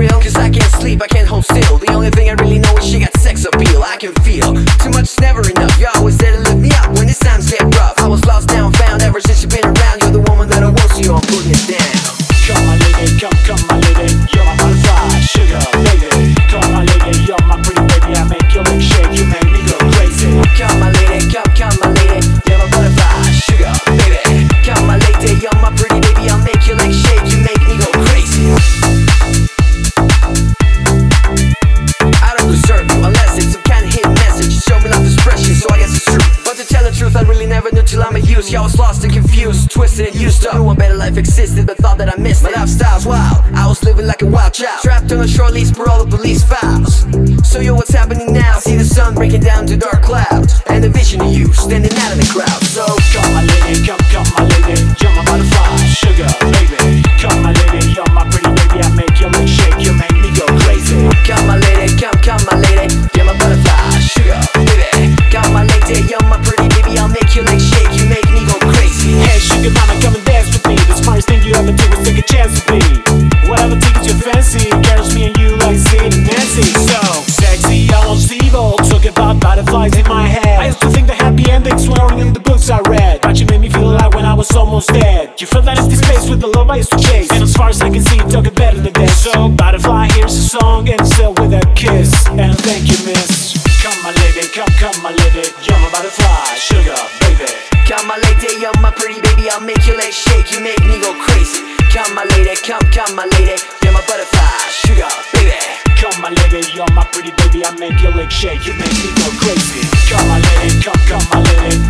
real? Cause I can't sleep, I can't hold still. The only thing I really know is she got sex appeal. I can feel, too much is never enough. You're always there to lift me up when these times get rough. I was lost, now I'm found ever since you've been around. lost and confused, twisted, used up. Knew a better life existed, but thought that I missed it. My lifestyle's wild, I was living like a wild child. Trapped on a short leash for all the police files. So yo, what's to chase And as far as I can see, you talking better than that So butterfly, here's a song and so with a kiss. And thank you, miss. Come my lady, come, come my lady. You're my butterfly, sugar, baby. Come my lady, you're my pretty baby. I'll make your legs shake, you make me go crazy. Come my lady, come, come my lady. You're my butterfly, sugar, baby. Come my lady, you're my pretty baby. I make your legs shake, you make me go crazy. Come my lady, come, come my lady.